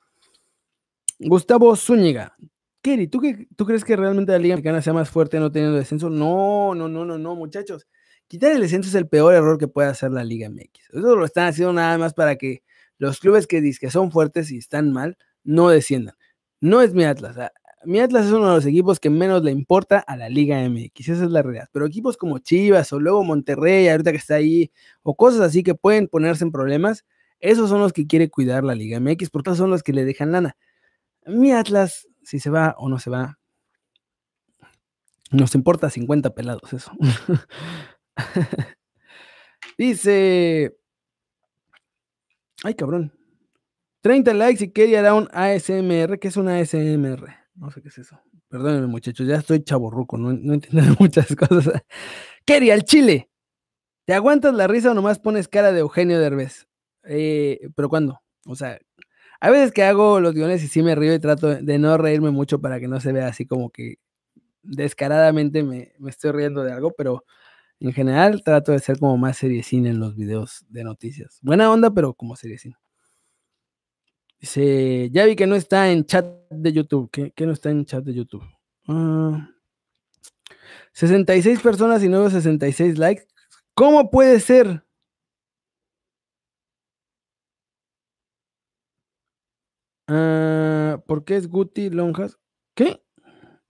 Gustavo Zúñiga, Kerry, ¿tú, ¿tú crees que realmente la Liga Mexicana sea más fuerte no teniendo descenso? No, no, no, no, no, muchachos. Quitar el descenso es el peor error que puede hacer la Liga MX. Eso lo están haciendo nada más para que los clubes que dicen que son fuertes y están mal no desciendan. No es mi Atlas. Mi Atlas es uno de los equipos que menos le importa a la Liga MX. Esa es la realidad. Pero equipos como Chivas o luego Monterrey, ahorita que está ahí, o cosas así que pueden ponerse en problemas, esos son los que quiere cuidar la Liga MX, porque son los que le dejan lana. Mi Atlas si se va o no se va. Nos importa 50 pelados eso. Dice. Ay, cabrón. 30 likes y quería dar un ASMR. ¿Qué es un ASMR? No sé qué es eso. Perdónenme, muchachos. Ya estoy chaborruco. No, entiendo muchas cosas. Keria, al chile. ¿Te aguantas la risa o nomás pones cara de Eugenio Derbez? Eh, ¿Pero cuándo? O sea, hay veces que hago los guiones y sí me río y trato de no reírme mucho para que no se vea así como que descaradamente me, estoy riendo de algo, pero en general trato de ser como más seriecín en los videos de noticias. Buena onda, pero como seriecín. Dice, ya vi que no está en chat de YouTube. ¿Qué, no está en chat de YouTube? 66 ah, personas y nuevos 66 likes. ¿Cómo puede ser? Ah, ¿Por qué es Guti Lonjas? ¿Qué?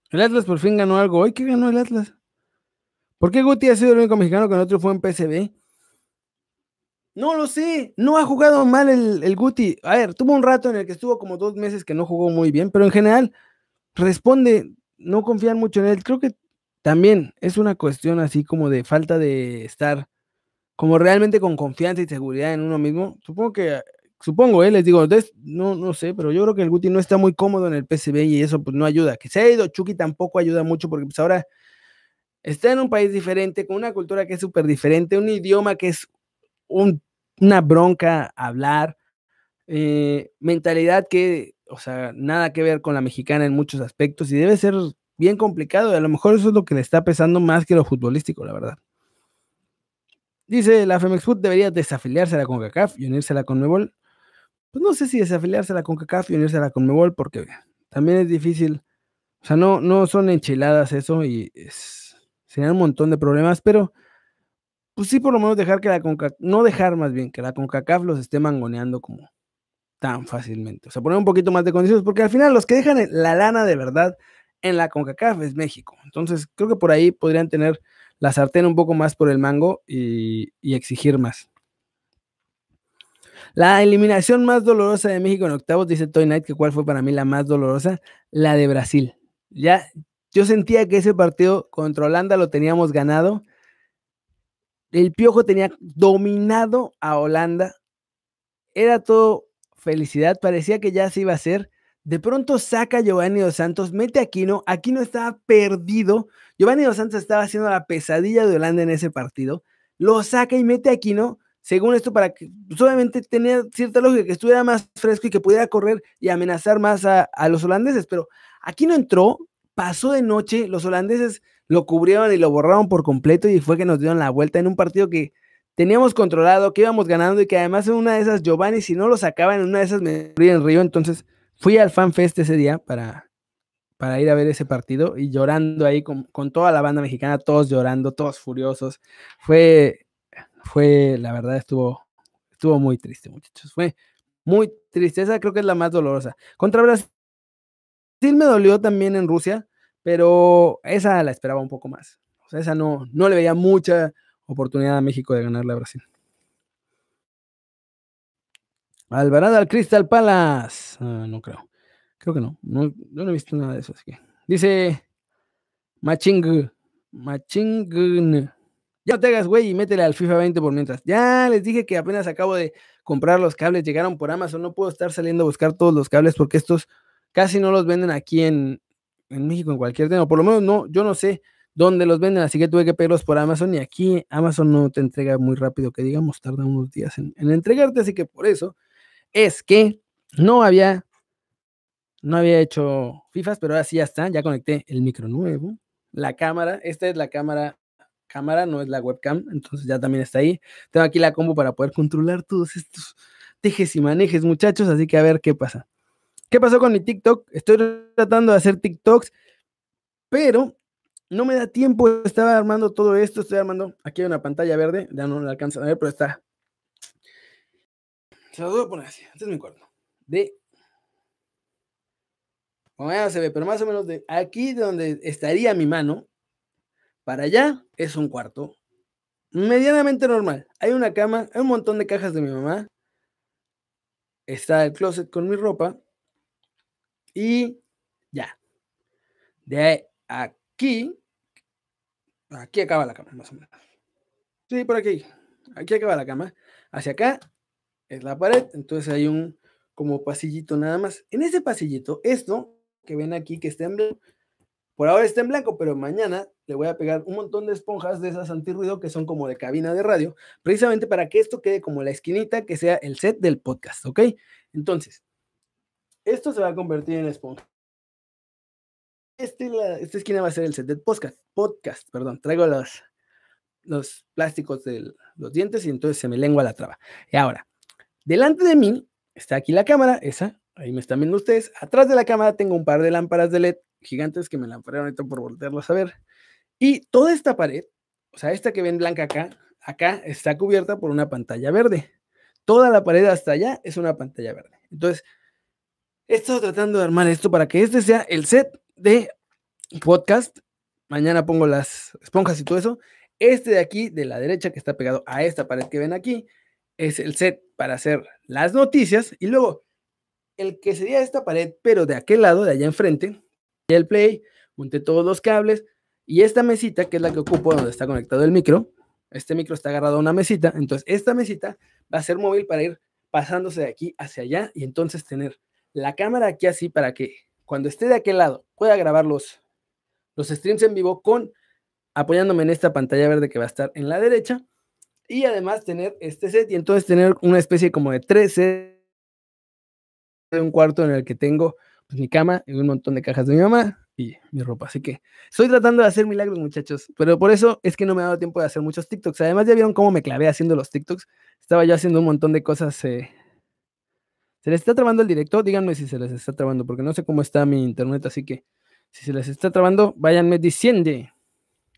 El Atlas por fin ganó algo. ¿Hoy qué ganó el Atlas? ¿Por qué Guti ha sido el único mexicano que otro fue en PCB? No lo sé, no ha jugado mal el, el, Guti. A ver, tuvo un rato en el que estuvo como dos meses que no jugó muy bien, pero en general responde, no confían mucho en él. Creo que también es una cuestión así como de falta de estar como realmente con confianza y seguridad en uno mismo. Supongo que supongo, ¿eh? les digo, no, no sé, pero yo creo que el Guti no está muy cómodo en el PCB y eso pues no ayuda. Que se ha ido Chucky tampoco ayuda mucho porque pues ahora está en un país diferente, con una cultura que es súper diferente, un idioma que es una bronca hablar, eh, mentalidad que, o sea, nada que ver con la mexicana en muchos aspectos y debe ser bien complicado y a lo mejor eso es lo que le está pesando más que lo futbolístico, la verdad. Dice, la Femex Food debería desafiliarse a la CONCACAF y unirse a la CONMEBOL pues no sé si desafiliarse a la y unirse a la CONMEBOL, porque también es difícil. O sea, no, no son enchiladas eso y es, un montón de problemas, pero pues sí, por lo menos dejar que la CONCACAF, no dejar más bien que la CONCACAF los esté mangoneando como, tan fácilmente. O sea, poner un poquito más de condiciones, porque al final los que dejan la lana de verdad en la CONCACAF es México. Entonces, creo que por ahí podrían tener la sartén un poco más por el mango y, exigir más. La eliminación más dolorosa de México en octavos, dice Toy Knight, que cuál fue para mí la más dolorosa, la de Brasil. Ya, yo sentía que ese partido contra Holanda lo teníamos ganado. El Piojo tenía dominado a Holanda. Era todo felicidad, parecía que ya se iba a hacer. De pronto saca Giovanni Dos Santos, mete a Aquino. Aquino estaba perdido. Giovanni Dos Santos estaba haciendo la pesadilla de Holanda en ese partido. Lo saca y mete a Aquino, según esto, para que obviamente tenía cierta lógica que estuviera más fresco y que pudiera correr y amenazar más a, a los holandeses. Pero Aquino entró, pasó de noche, los holandeses lo cubrieron y lo borraron por completo y fue que nos dieron la vuelta en un partido que teníamos controlado, que íbamos ganando y que además en una de esas Giovanni, si no lo sacaban en una de esas me moría en Río. Entonces fui al FanFest ese día para, para ir a ver ese partido y llorando ahí con, toda la banda mexicana, todos llorando, todos furiosos. Fue, fue, la verdad, estuvo, estuvo muy triste, muchachos. Fue muy triste. Esa creo que es la más dolorosa. Contra Brasil me dolió también en Rusia, pero esa la esperaba un poco más. O sea, esa no, no le veía mucha oportunidad a México de ganarle a Brasil. Alvarado al Crystal Palace. Ah, no creo. Creo que no. no. no. he visto nada de eso. Así que. Dice Maching. Maching. Ya no te hagas, güey, y métele al FIFA 20 por mientras. Ya les dije que apenas acabo de comprar los cables. Llegaron por Amazon. No puedo estar saliendo a buscar todos los cables porque estos casi no los venden aquí en, en México en cualquier tienda. Por lo menos no, yo no sé dónde los venden, así que tuve que pedirlos por Amazon y aquí Amazon no te entrega muy rápido, que digamos, tarda unos días en, entregarte, así que por eso es que no había, no había hecho FIFAs, pero ahora sí ya está, ya conecté el micro nuevo, la cámara, esta es la cámara, cámara, no es la webcam, entonces ya también está ahí. Tengo aquí la combo para poder controlar todos estos tejes y manejes, muchachos, así que a ver qué pasa. ¿Qué pasó con mi TikTok? Estoy tratando de hacer TikToks, pero no me da tiempo, estaba armando todo esto, estoy armando, aquí hay una pantalla verde, ya no la alcanzan a ver, pero está. Se lo voy a poner así, este es mi cuarto. De, como ya se ve, pero más o menos de aquí donde estaría mi mano, para allá es un cuarto medianamente normal. Hay una cama, hay un montón de cajas de mi mamá, está el closet con mi ropa y ya. De aquí Aquí acaba la cama, más o menos. Sí, por aquí. Aquí acaba la cama. Hacia acá es la pared. Entonces hay un como pasillito nada más. En ese pasillito, esto que ven aquí que está en blanco, por ahora está en blanco, pero mañana le voy a pegar un montón de esponjas de esas antirruido que son como de cabina de radio, precisamente para que esto quede como la esquinita que sea el set del podcast, ¿ok? Entonces, esto se va a convertir en esponja. Este, esta esquina va a ser el set del podcast. Podcast, perdón. Traigo los, plásticos de los dientes y entonces se me lengua la traba. Y ahora, delante de mí está aquí la cámara, esa, ahí me están viendo ustedes. Atrás de la cámara tengo un par de lámparas de LED gigantes que me lamparearon ahorita por voltearlos a ver. Y toda esta pared, o sea, esta que ven blanca acá, acá está cubierta por una pantalla verde. Toda la pared hasta allá es una pantalla verde. Entonces, he estado tratando de armar esto para que este sea el set de podcast. Mañana pongo las esponjas y todo eso. Este de aquí, de la derecha, que está pegado a esta pared que ven aquí, es el set para hacer las noticias. Y luego, el que sería esta pared, pero de aquel lado, de allá enfrente, el play, monté todos los cables. Y esta mesita, que es la que ocupo donde está conectado el micro, este micro está agarrado a una mesita. Entonces, esta mesita va a ser móvil para ir pasándose de aquí hacia allá y entonces tener la cámara aquí así para que cuando esté de aquel lado, pueda grabar los, los streams en vivo con apoyándome en esta pantalla verde que va a estar en la derecha y además tener este set y entonces tener una especie como de tres de un cuarto en el que tengo pues, mi cama y un montón de cajas de mi mamá y mi ropa. Así que estoy tratando de hacer milagros, muchachos, pero por eso es que no me ha dado tiempo de hacer muchos TikToks. Además, ya vieron cómo me clavé haciendo los TikToks. Estaba yo haciendo un montón de cosas eh, ¿Se les está trabando el directo? Díganme si se les está trabando, porque no sé cómo está mi internet, así que si se les está trabando, váyanme diciendo.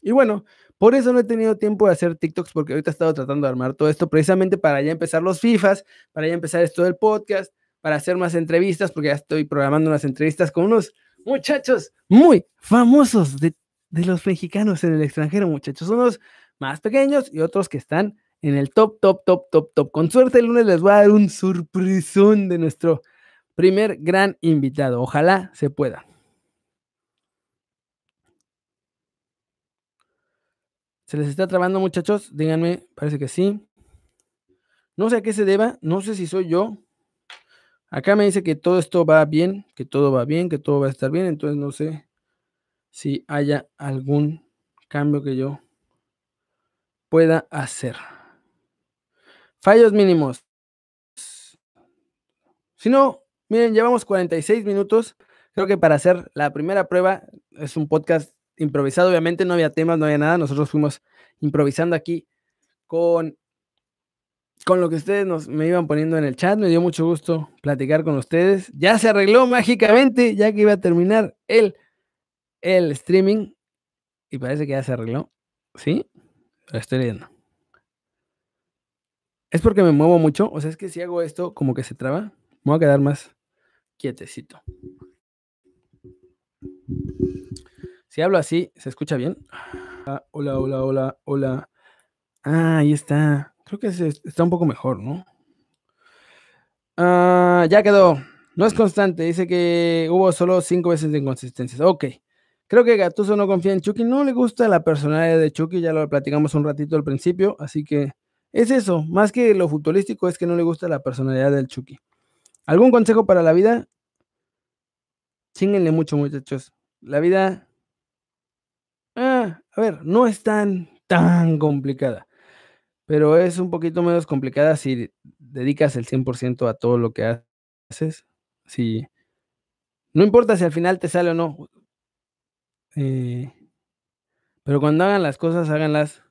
Y bueno, por eso no he tenido tiempo de hacer TikToks, porque ahorita he estado tratando de armar todo esto precisamente para ya empezar los FIFAs, para ya empezar esto del podcast, para hacer más entrevistas, porque ya estoy programando unas entrevistas con unos muchachos muy famosos de, de los mexicanos en el extranjero, muchachos. Unos más pequeños y otros que están en el top, top, top, top, top. Con suerte el lunes les voy a dar un sorpresón de nuestro primer gran invitado. Ojalá se pueda. ¿Se les está trabando, muchachos? Díganme, parece que sí. No sé a qué se deba, no sé si soy yo. Acá me dice que todo esto va bien, que todo va bien, que todo va a estar bien, entonces no sé si haya algún cambio que yo pueda hacer. Fallos mínimos. Si no, miren, llevamos 46 minutos. Creo que para hacer la primera prueba es un podcast improvisado, obviamente no había temas, no había nada. Nosotros fuimos improvisando aquí con, con lo que ustedes nos, me iban poniendo en el chat. Me dio mucho gusto platicar con ustedes. Ya se arregló mágicamente, ya que iba a terminar el, el streaming. Y parece que ya se arregló. ¿Sí? Lo estoy leyendo. Es porque me muevo mucho. O sea, es que si hago esto, como que se traba. Me voy a quedar más quietecito. Si hablo así, ¿se escucha bien? Ah, hola, hola, hola, hola. Ah, ahí está. Creo que está un poco mejor, ¿no? Ah, ya quedó. No es constante. Dice que hubo solo cinco veces de inconsistencias. Ok. Creo que Gatuso no confía en Chucky. No le gusta la personalidad de Chucky. Ya lo platicamos un ratito al principio. Así que es eso. Más que lo futbolístico, es que no le gusta la personalidad del Chucky. ¿Algún consejo para la vida? Chinguenle mucho, muchachos. La vida Ah, a ver, no es tan, tan complicada, pero es un poquito menos complicada si dedicas el 100% a todo lo que haces. Si, no importa si al final te sale o no. Eh, pero cuando hagan las cosas, háganlas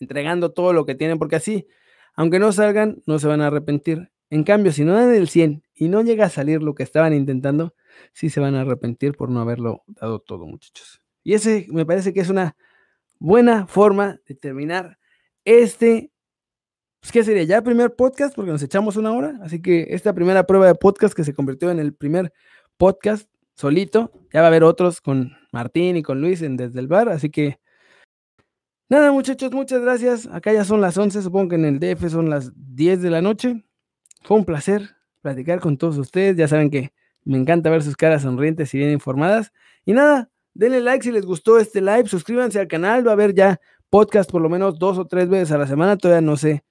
entregando todo lo que tienen, porque así, aunque no salgan, no se van a arrepentir. En cambio, si no dan el 100 y no llega a salir lo que estaban intentando, sí se van a arrepentir por no haberlo dado todo, muchachos. Y ese me parece que es una buena forma de terminar este, pues, ¿qué sería? Ya el primer podcast, porque nos echamos una hora. Así que esta primera prueba de podcast que se convirtió en el primer podcast solito, ya va a haber otros con Martín y con Luis en Desde el Bar. Así que, nada, muchachos, muchas gracias. Acá ya son las 11, supongo que en el DF son las 10 de la noche. Fue un placer platicar con todos ustedes. Ya saben que me encanta ver sus caras sonrientes y bien informadas. Y nada, Denle like si les gustó este live, suscríbanse al canal, va a haber ya podcast por lo menos dos o tres veces a la semana, todavía no sé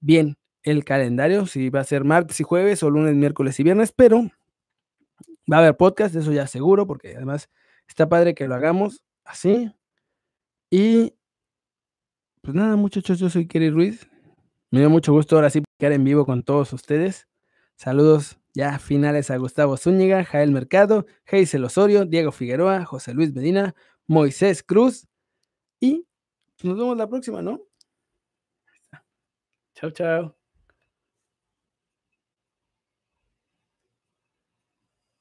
bien el calendario, si va a ser martes y jueves o lunes, miércoles y viernes, pero va a haber podcast, eso ya seguro, porque además está padre que lo hagamos así. Y pues nada, muchachos, yo soy Kerry Ruiz. Me dio mucho gusto ahora sí quedar en vivo con todos ustedes. Saludos ya finales a Gustavo Zúñiga, Jael Mercado, Geisel Osorio, Diego Figueroa, José Luis Medina, Moisés Cruz y nos vemos la próxima, ¿no? Chao, chao.